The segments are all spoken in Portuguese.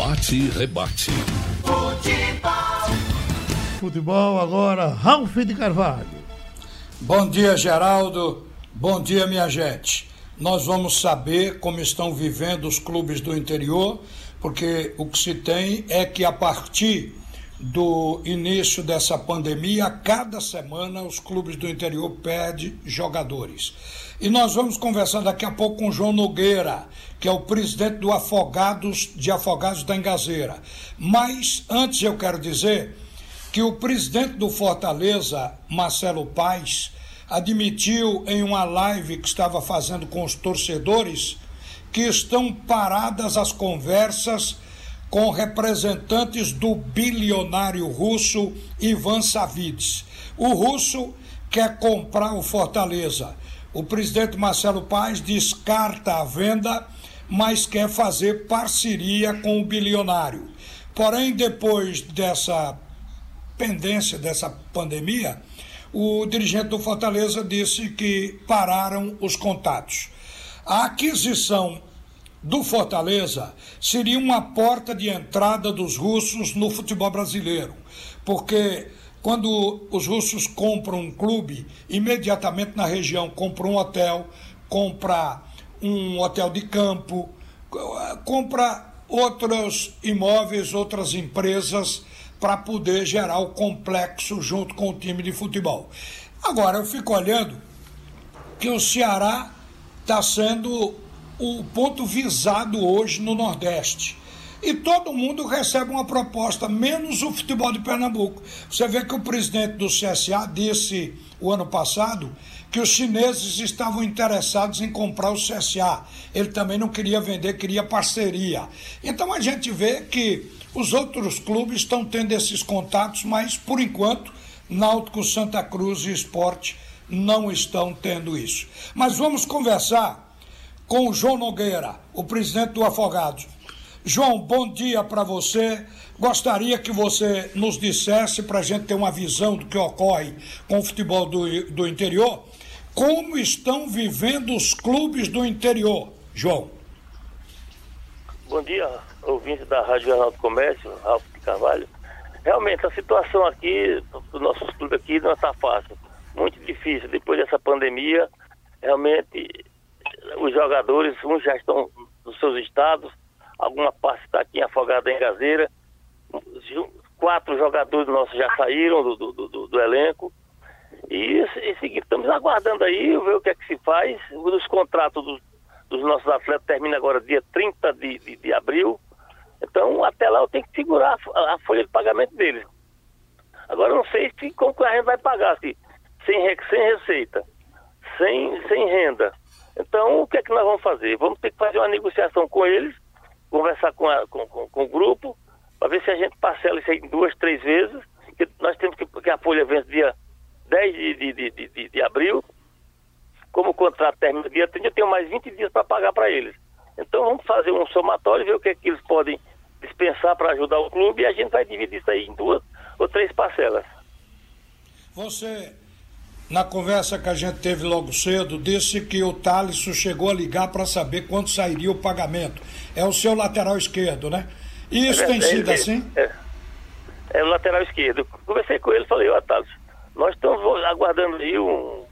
Bate e rebate. Futebol. Futebol agora, Ralf de Carvalho. Bom dia, Geraldo. Bom dia, minha gente. Nós vamos saber como estão vivendo os clubes do interior, porque o que se tem é que a partir do início dessa pandemia, cada semana os clubes do interior perdem jogadores. E nós vamos conversar daqui a pouco com o João Nogueira, que é o presidente do Afogados de Afogados da Engazeira. Mas antes eu quero dizer que o presidente do Fortaleza, Marcelo Paes, admitiu em uma live que estava fazendo com os torcedores que estão paradas as conversas com representantes do bilionário russo Ivan Savides. O russo quer comprar o Fortaleza. O presidente Marcelo Paes descarta a venda, mas quer fazer parceria com o bilionário. Porém, depois dessa pendência dessa pandemia, o dirigente do Fortaleza disse que pararam os contatos. A aquisição do Fortaleza seria uma porta de entrada dos russos no futebol brasileiro, porque quando os russos compram um clube, imediatamente na região compra um hotel, compra um hotel de campo, compra outros imóveis, outras empresas para poder gerar o complexo junto com o time de futebol. Agora eu fico olhando que o Ceará está sendo o ponto visado hoje no Nordeste. E todo mundo recebe uma proposta, menos o futebol de Pernambuco. Você vê que o presidente do CSA disse o ano passado que os chineses estavam interessados em comprar o CSA. Ele também não queria vender, queria parceria. Então a gente vê que os outros clubes estão tendo esses contatos, mas por enquanto Náutico, Santa Cruz e Esporte não estão tendo isso. Mas vamos conversar com o João Nogueira, o presidente do Afogados. João, bom dia para você. Gostaria que você nos dissesse, para a gente ter uma visão do que ocorre com o futebol do, do interior, como estão vivendo os clubes do interior, João. Bom dia, ouvinte da Rádio Jornal do Comércio, Ralf de Carvalho. Realmente, a situação aqui, dos nossos clubes aqui, não está fácil. Muito difícil. Depois dessa pandemia, realmente os jogadores, uns já estão nos seus estados, alguma parte está aqui afogada em Gazeira. Quatro jogadores nossos já saíram do, do, do, do elenco. E, e estamos aguardando aí, ver o que é que se faz. Os contratos dos, dos nossos atletas terminam agora dia 30 de, de, de, abril. Então, até lá eu tenho que segurar a, a folha de pagamento deles. Agora, eu não sei se, como que a gente vai pagar, se, sem, sem receita, sem, sem renda. Então, o que é que nós vamos fazer? Vamos ter que fazer uma negociação com eles, conversar com, a, com, com, com o grupo, para ver se a gente parcela isso aí em duas, três vezes. Que nós temos que, que a folha vence dia 10 de, de, de, de, de abril. Como o contrato termina dia 30, eu tenho mais 20 dias para pagar para eles. Então, vamos fazer um somatório, ver o que é que eles podem dispensar para ajudar o clube e a gente vai dividir isso aí em duas ou três parcelas. Você na conversa que a gente teve logo cedo, disse que o Thaleson chegou a ligar para saber quanto sairia o pagamento. É o seu lateral esquerdo, né? E isso é, tem é, sido é, assim? É, é, o lateral esquerdo. Conversei com ele falei, ó, Thaleson, nós estamos aguardando aí um,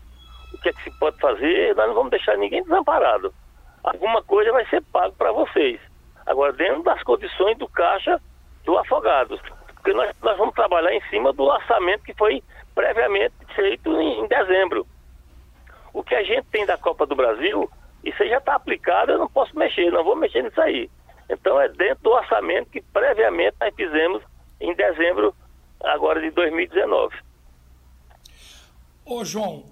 o que é que se pode fazer, nós não vamos deixar ninguém desamparado. Alguma coisa vai ser pago para vocês. Agora, dentro das condições do caixa do Afogados. Porque nós, nós vamos trabalhar em cima do orçamento que foi previamente feito em, em dezembro. O que a gente tem da Copa do Brasil, isso aí já está aplicado, eu não posso mexer, não vou mexer nisso aí. Então é dentro do orçamento que previamente nós fizemos em dezembro agora de 2019. Ô João,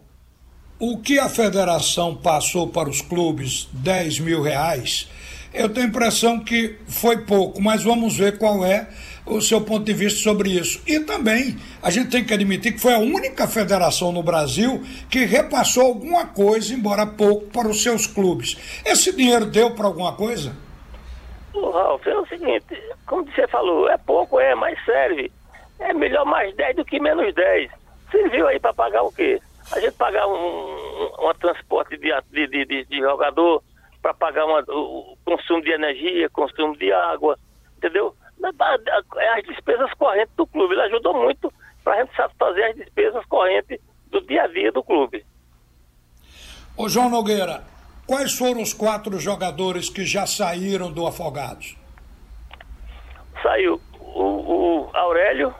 o que a federação passou para os clubes, 10 mil reais, eu tenho a impressão que foi pouco, mas vamos ver qual é o seu ponto de vista sobre isso. E também a gente tem que admitir que foi a única federação no Brasil que repassou alguma coisa, embora pouco, para os seus clubes. Esse dinheiro deu para alguma coisa? Ô, Ralf, é o seguinte, como você falou, é pouco, é, mas serve. É melhor mais 10 do que menos 10. Serviu aí para pagar o quê? A gente pagar um, um, um transporte de, de, de, de jogador, para pagar uma, o consumo de energia, consumo de água, entendeu? É as despesas correntes do clube. Ele ajudou muito para a gente fazer as despesas correntes do dia a dia do clube. Ô João Nogueira, quais foram os quatro jogadores que já saíram do Afogados? Saiu o, o Aurélio,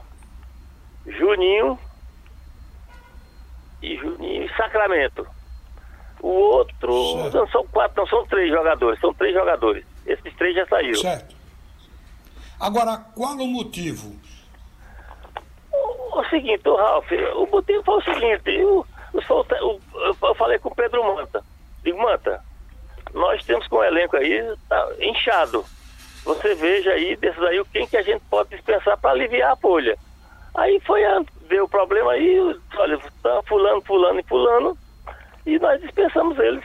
Juninho e Juninho e Sacramento. O outro, certo. não são quatro, não são três jogadores, são três jogadores. Esses três já saíram. Certo. Agora, qual o motivo? O, o seguinte, o Ralf, o motivo foi o seguinte, eu, eu, eu falei com o Pedro Manta. Digo, Manta, nós temos com o elenco aí tá inchado. Você veja aí, desses aí, quem que a gente pode dispensar para aliviar a folha. Aí foi, deu o problema aí, olha, tá fulano, fulano e fulano, e nós dispensamos eles.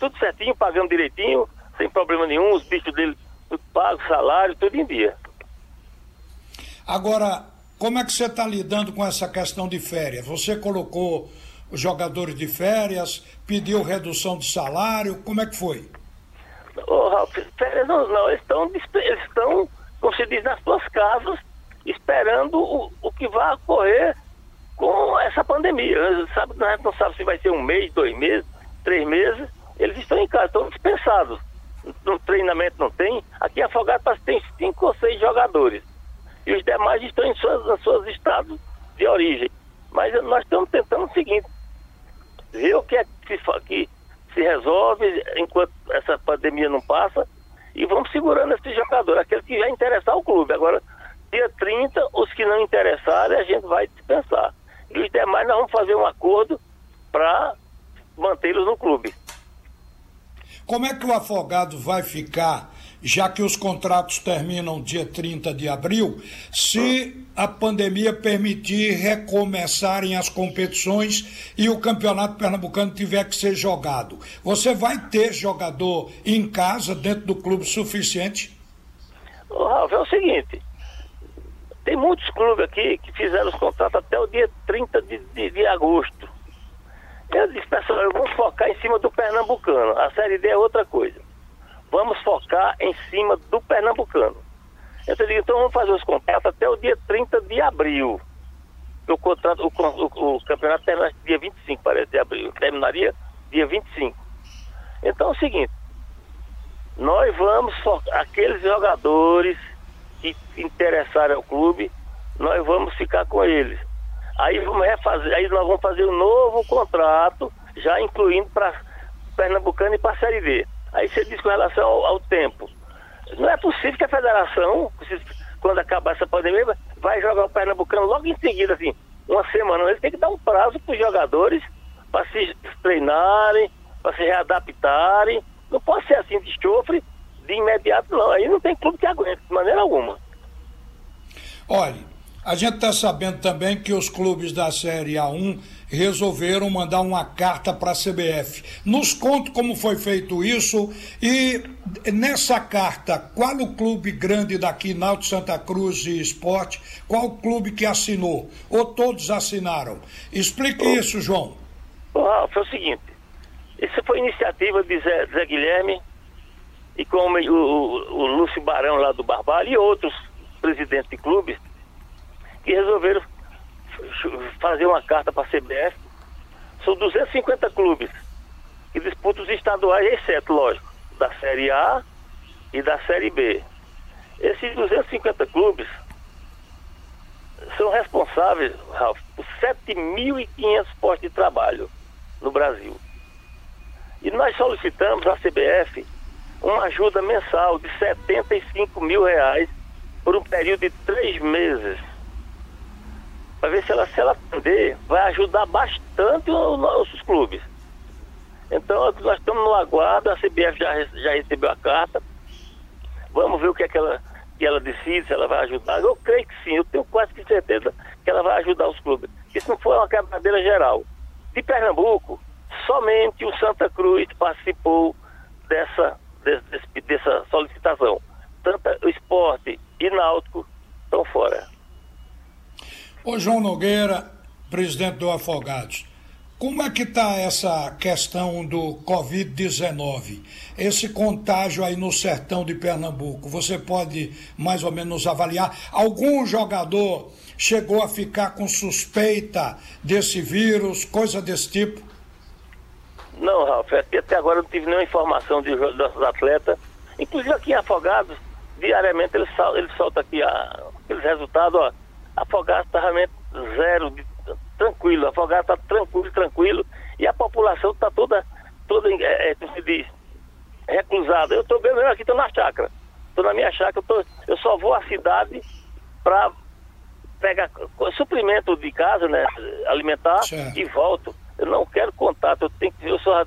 Tudo certinho, pagando direitinho, sem problema nenhum, os bichos dele tudo pago, salário, tudo em dia. Agora, como é que você está lidando com essa questão de férias? Você colocou os jogadores de férias, pediu redução de salário, como é que foi? Ô, Ralf, férias não, não, eles estão, eles estão, como se diz, nas suas casas, esperando o, o que vai ocorrer com essa pandemia. Sabe, a gente não sabe se vai ser um mês, dois meses, três meses. Eles estão em casa, estão dispensados. No treinamento não tem. Aqui em Afogado tem cinco ou seis jogadores. E os demais estão em suas, em seus estados de origem. Mas nós estamos tentando o seguinte, ver o que é que se, que se resolve enquanto essa pandemia não passa e vamos segurando esse jogador, aquele que vai interessar o clube. Agora, dia 30, os que não interessarem, a gente vai dispensar. E os demais nós vamos fazer um acordo para mantê-los no clube. Como é que o afogado vai ficar, já que os contratos terminam dia 30 de abril, se a pandemia permitir recomeçarem as competições e o campeonato pernambucano tiver que ser jogado? Você vai ter jogador em casa, dentro do clube, suficiente? Ô, Ralf, é o seguinte, tem muitos clubes aqui que fizeram os contratos até o dia 30 de, de, de agosto. Eu disse, pessoal, vamos focar em cima do Pernambucano. A Série D é outra coisa. Vamos focar em cima do Pernambucano. Eu digo, então vamos fazer os contratos até o dia 30 de abril. O, contrato, o, o, o campeonato termina dia 25, parece, de abril. Terminaria dia 25. Então é o seguinte, nós vamos focar aqueles jogadores que interessarem ao clube, nós vamos ficar com eles. Aí vamos refazer, aí nós vamos fazer um novo contrato, já incluindo para Pernambucano e para a Série D. Aí você diz com relação ao, ao, tempo. Não é possível que a federação, quando acabar essa pandemia, vai jogar o Pernambucano logo em seguida, assim, uma semana. Ele tem que dar um prazo para os jogadores para se treinarem, para se readaptarem. Não pode ser assim de chofre de imediato, não. Aí não tem clube que aguente, de maneira alguma. Olha, a gente está sabendo também que os clubes da Série A1 resolveram mandar uma carta para a CBF. Nos conte como foi feito isso e nessa carta, qual o clube grande daqui, Náutico Santa Cruz e Esporte, qual o clube que assinou? Ou todos assinaram? Explique isso, João. Ralf, é o seguinte, isso foi iniciativa de Zé, Zé Guilherme, e como o, o, o Lúcio Barão lá do Barbalho e outros presidentes de clubes que resolveram fazer uma carta para a CBF. São 250 clubes que disputam os estaduais, exceto, lógico, da Série A e da Série B. Esses 250 clubes são responsáveis, Ralf, por 7.500 postos de trabalho no Brasil. E nós solicitamos à CBF uma ajuda mensal de 75 mil reais por um período de três meses. Para ver se ela, se ela atender, vai ajudar bastante os nossos clubes. Então nós estamos no aguardo, a CBF já, já recebeu a carta. Vamos ver o que é que ela, que ela decide, se ela vai ajudar. Eu creio que sim, eu tenho quase que certeza que ela vai ajudar os clubes. Isso não foi uma quebradeira geral. De Pernambuco, somente o Santa Cruz participou dessa desse, dessa solicitação. Tanto o esporte e náutico estão fora. Ô João Nogueira, presidente do Afogados, como é que está essa questão do Covid-19? Esse contágio aí no sertão de Pernambuco, você pode mais ou menos avaliar? Algum jogador chegou a ficar com suspeita desse vírus, coisa desse tipo? Não, Ralf, até agora eu não tive nenhuma informação de nossos atletas. Inclusive aqui em Afogados, diariamente ele, sol, ele solta aqui a, aqueles resultados, ó. Afogados está realmente zero, de, tranquilo, Afogados está tranquilo, tranquilo, e a população está toda, toda, é, é, como se diz, reclusada. Eu estou bem mesmo aqui, estou na chácara. Estou na minha chácara, eu, tô, eu só vou à cidade para pegar suprimento de casa, né, alimentar, certo. e volto. Eu não quero contato, eu tenho que, eu só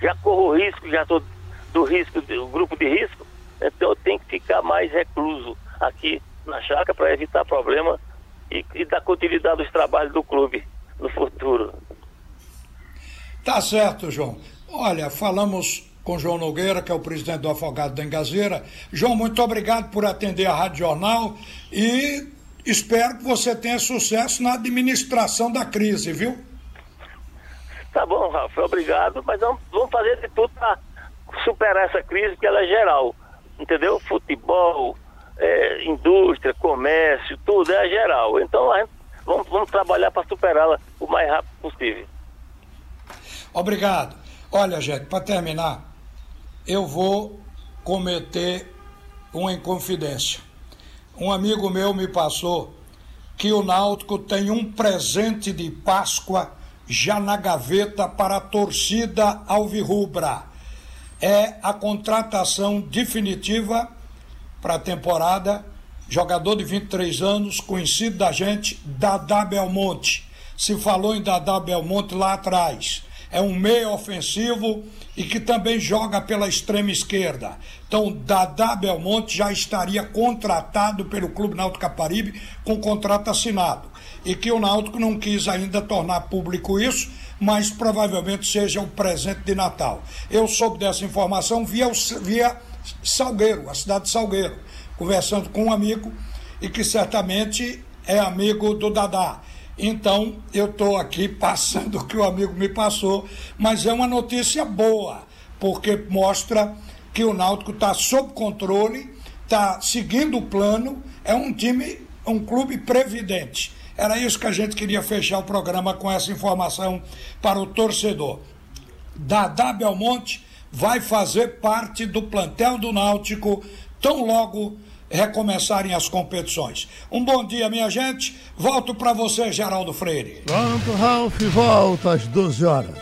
já corro risco, já estou do risco, do grupo de risco, então eu tenho que ficar mais recluso aqui na chácara para evitar problema e, e dar continuidade aos trabalhos do clube no futuro. Tá certo, João. Olha, falamos com João Nogueira, que é o presidente do Afogado da Engazeira. João, muito obrigado por atender a Rádio Jornal e espero que você tenha sucesso na administração da crise, viu? Tá bom, Rafa, obrigado, mas vamos, vamos fazer de tudo para superar essa crise, que ela é geral, entendeu? Futebol, é, indústria, comércio, tudo é geral. Então, gente, vamos, vamos trabalhar para superá-la o mais rápido possível. Obrigado. Olha, gente, para terminar, eu vou cometer uma inconfidência. Um amigo meu me passou que o Náutico tem um presente de Páscoa já na gaveta para a torcida alvirrubra. É a contratação definitiva para a temporada. Jogador de 23 anos, conhecido da gente, Dadá Belmonte. Se falou em Dadá Belmonte lá atrás. É um meio ofensivo e que também joga pela extrema esquerda. Então, Dadá Belmonte já estaria contratado pelo Clube Náutico Caparibe com contrato assinado e que o Náutico não quis ainda tornar público isso, mas provavelmente seja um presente de Natal. Eu soube dessa informação via, via Salgueiro, a cidade de Salgueiro, conversando com um amigo e que certamente é amigo do Dadá. Então, eu estou aqui passando o que o amigo me passou, mas é uma notícia boa, porque mostra que o Náutico está sob controle, está seguindo o plano, é um time, um clube previdente. Era isso que a gente queria fechar o programa com essa informação para o torcedor. Dadá Belmonte vai fazer parte do plantel do Náutico tão logo recomeçarem as competições. Um bom dia, minha gente. Volto para você, Geraldo Freire. Pronto, Ralf, volta às 12 horas.